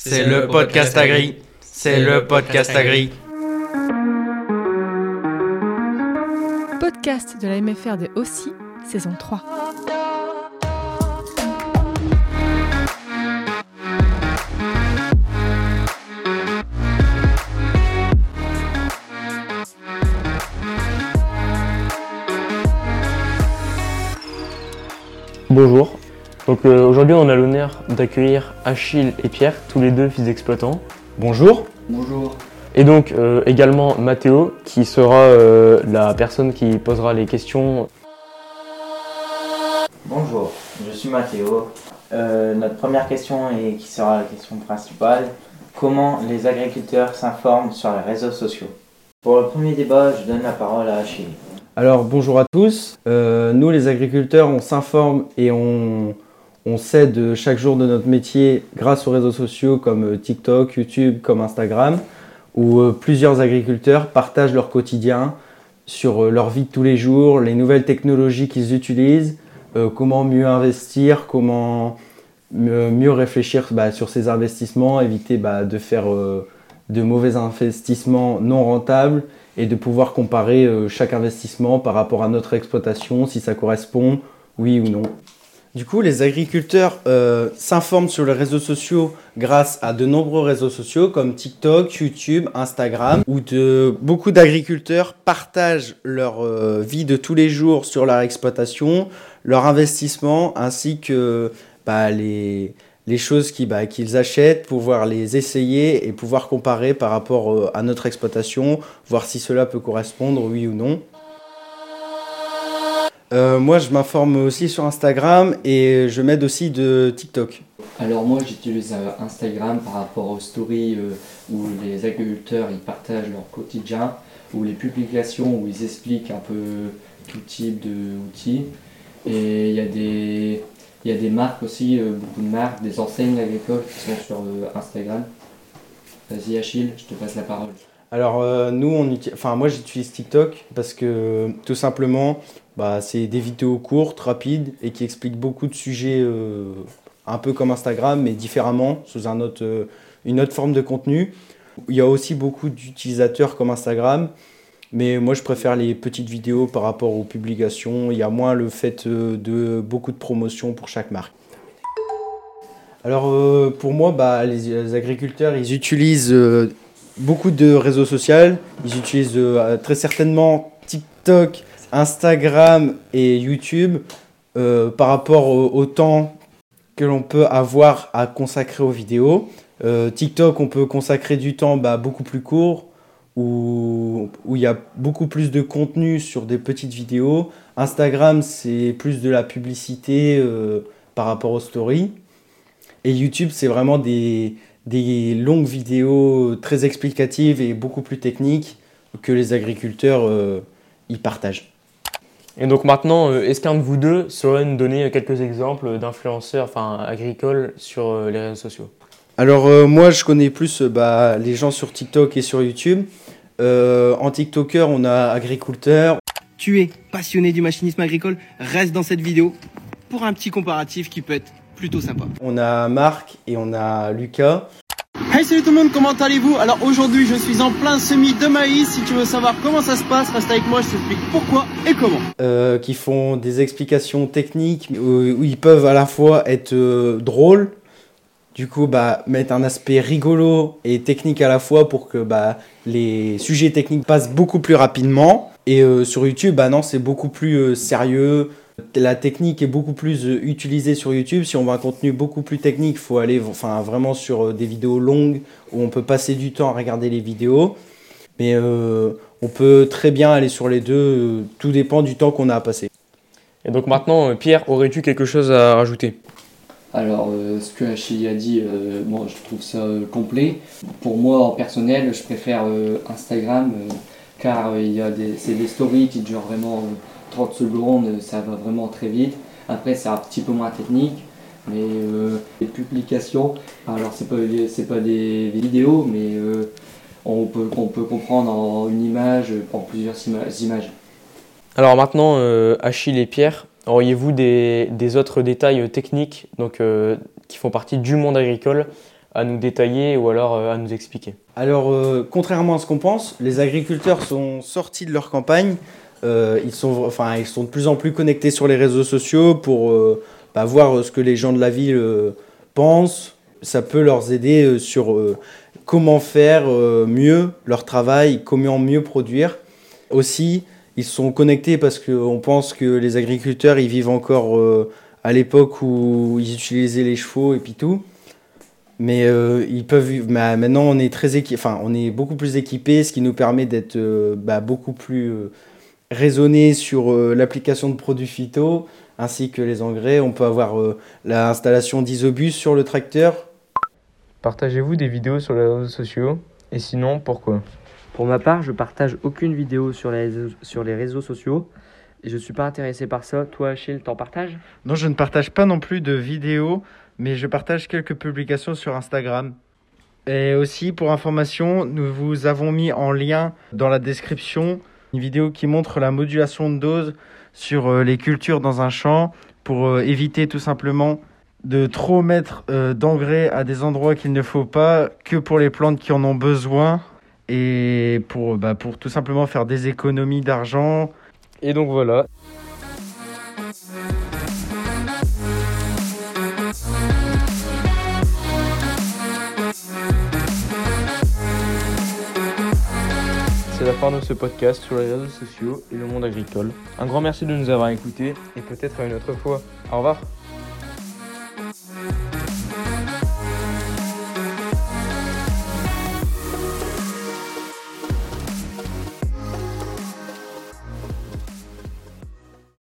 C'est le podcast agri. C'est le podcast agri. Podcast de la MFR de Aussi, saison 3. Bonjour. Donc euh, aujourd'hui on a l'honneur d'accueillir Achille et Pierre, tous les deux fils d'exploitants. Bonjour. Bonjour. Et donc euh, également Mathéo qui sera euh, la personne qui posera les questions. Bonjour, je suis Mathéo. Euh, notre première question et qui sera la question principale, comment les agriculteurs s'informent sur les réseaux sociaux? Pour le premier débat, je donne la parole à Achille. Alors bonjour à tous. Euh, nous les agriculteurs, on s'informe et on, on s'aide chaque jour de notre métier grâce aux réseaux sociaux comme euh, TikTok, YouTube, comme Instagram, où euh, plusieurs agriculteurs partagent leur quotidien sur euh, leur vie de tous les jours, les nouvelles technologies qu'ils utilisent, comment mieux investir, comment mieux, réfléchir bah, sur ces investissements, éviter bah, de faire de mauvais investissements non rentables et de pouvoir comparer chaque investissement par rapport à notre exploitation, si ça correspond, oui ou non. Du coup, les agriculteurs euh, s'informent sur les réseaux sociaux grâce à de nombreux réseaux sociaux comme TikTok, YouTube, Instagram, où de, beaucoup d'agriculteurs partagent leur euh, vie de tous les jours sur leur exploitation, leur investissement, ainsi que bah, les, choses bah, qu'ils achètent, pouvoir les essayer et pouvoir comparer par rapport euh, à notre exploitation, voir si cela peut correspondre, oui ou non. Euh, moi, je m'informe aussi sur Instagram et je m'aide aussi de TikTok. Alors moi j'utilise euh, Instagram par rapport aux stories euh, où les agriculteurs ils partagent leur quotidien, ou les publications où ils expliquent un peu tout type d'outils. Et il y, a des- y a des marques aussi, euh, beaucoup de marques, des enseignes agricoles qui sont sur Instagram. Vas-y Achille, je te passe la parole. Alors euh, nous, on enfin moi j'utilise TikTok parce que tout simplement, bah, c'est des vidéos courtes, rapides et qui expliquent beaucoup de sujets, euh, un peu comme Instagram, mais différemment, sous euh, une autre forme de contenu. Il y a aussi beaucoup d'utilisateurs comme Instagram, mais moi je préfère les petites vidéos par rapport aux publications. Il y a moins le fait de beaucoup de promotions pour chaque marque. Alors pour moi, bah, les, agriculteurs, ils utilisent beaucoup de réseaux sociaux. Ils utilisent euh, très certainement TikTok, Instagram et YouTube euh, par rapport au, temps que l'on peut avoir à consacrer aux vidéos. Euh, TikTok, on peut consacrer du temps bah, beaucoup plus court où, il y a beaucoup plus de contenu sur des petites vidéos. Instagram, c'est plus de la publicité par rapport aux stories. Et YouTube, c'est vraiment des, des longues vidéos très explicatives et beaucoup plus techniques que les agriculteurs euh, y partagent. Et donc maintenant, euh, est-ce qu'un de vous deux saurait nous donner quelques exemples d'influenceurs enfin, agricoles sur euh, les réseaux sociaux? Alors euh, moi, je connais plus euh, bah, les gens sur TikTok et sur YouTube. Euh, en TikToker, on a agriculteur. tu es passionné du machinisme agricole, reste dans cette vidéo pour un petit comparatif qui peut être plutôt sympa. On a Marc et on a Lucas. Hey salut tout le monde, comment allez-vous? Alors aujourd'hui je suis en plein semis de maïs, si tu veux savoir comment ça se passe, reste avec moi, je t'explique pourquoi et comment. euh, qui font des explications techniques où, où ils peuvent à la fois être euh, drôles, du coup bah, mettre un aspect rigolo et technique à la fois pour que bah, les sujets techniques passent beaucoup plus rapidement. Et euh, sur YouTube, bah non, c'est beaucoup plus euh, sérieux. La technique est beaucoup plus euh, utilisée sur YouTube. Si on veut un contenu beaucoup plus technique, il faut aller enfin, vraiment sur euh, des vidéos longues où on peut passer du temps à regarder les vidéos. Mais euh, on peut très bien aller sur les deux, tout dépend du temps qu'on a à passer. Et donc maintenant, Pierre, aurais-tu quelque chose à rajouter? Alors, euh, ce que Achille a dit, euh, moi je trouve ça euh, complet. Pour moi, en personnel, je préfère euh, Instagram euh, car euh, il y a des, c'est des stories qui durent vraiment euh, 30 secondes, ça va vraiment très vite. Après, c'est un petit peu moins technique, mais euh, les publications, alors c'est pas, c'est pas des vidéos, mais euh, on, peut, on peut comprendre en une image, en plusieurs ima- images. Alors maintenant, euh, Achille et Pierre, auriez-vous des, des autres détails techniques donc, euh, qui font partie du monde agricole à nous détailler ou alors euh, à nous expliquer? Alors, euh, contrairement à ce qu'on pense, les agriculteurs sont sortis de leur campagne. Euh, ils, sont, enfin, ils sont de plus en plus connectés sur les réseaux sociaux pour euh, bah, voir ce que les gens de la ville euh, pensent. Ça peut leur aider euh, sur euh, comment faire euh, mieux leur travail, comment mieux produire. Aussi, ils sont connectés parce qu'on pense que les agriculteurs, ils vivent encore euh, à l'époque où ils utilisaient les chevaux et puis tout. Mais euh, ils peuvent. mais maintenant, on est très on est beaucoup plus équipés, ce qui nous permet d'être euh, bah, beaucoup plus euh, raisonné sur euh, l'application de produits phyto ainsi que les engrais. On peut avoir euh, l'installation d'isobus sur le tracteur. Partagez-vous des vidéos sur les réseaux sociaux? Et sinon, pourquoi? Pour ma part, je partage aucune vidéo sur les réseaux, sur les réseaux sociaux et je suis pas intéressé par ça. Toi, Achille, t'en partages? Non, je ne partage pas non plus de vidéos, mais je partage quelques publications sur Instagram. Et aussi, pour information, nous vous avons mis en lien dans la description une vidéo qui montre la modulation de dose sur euh, les cultures dans un champ pour euh, éviter tout simplement de trop mettre euh, d'engrais à des endroits qu'il ne faut pas que pour les plantes qui en ont besoin et pour, bah, pour tout simplement faire des économies d'argent Et donc voilà. La fin de ce podcast sur les réseaux sociaux et le monde agricole. Un grand merci de nous avoir écoutés et peut-être à une autre fois. Au revoir.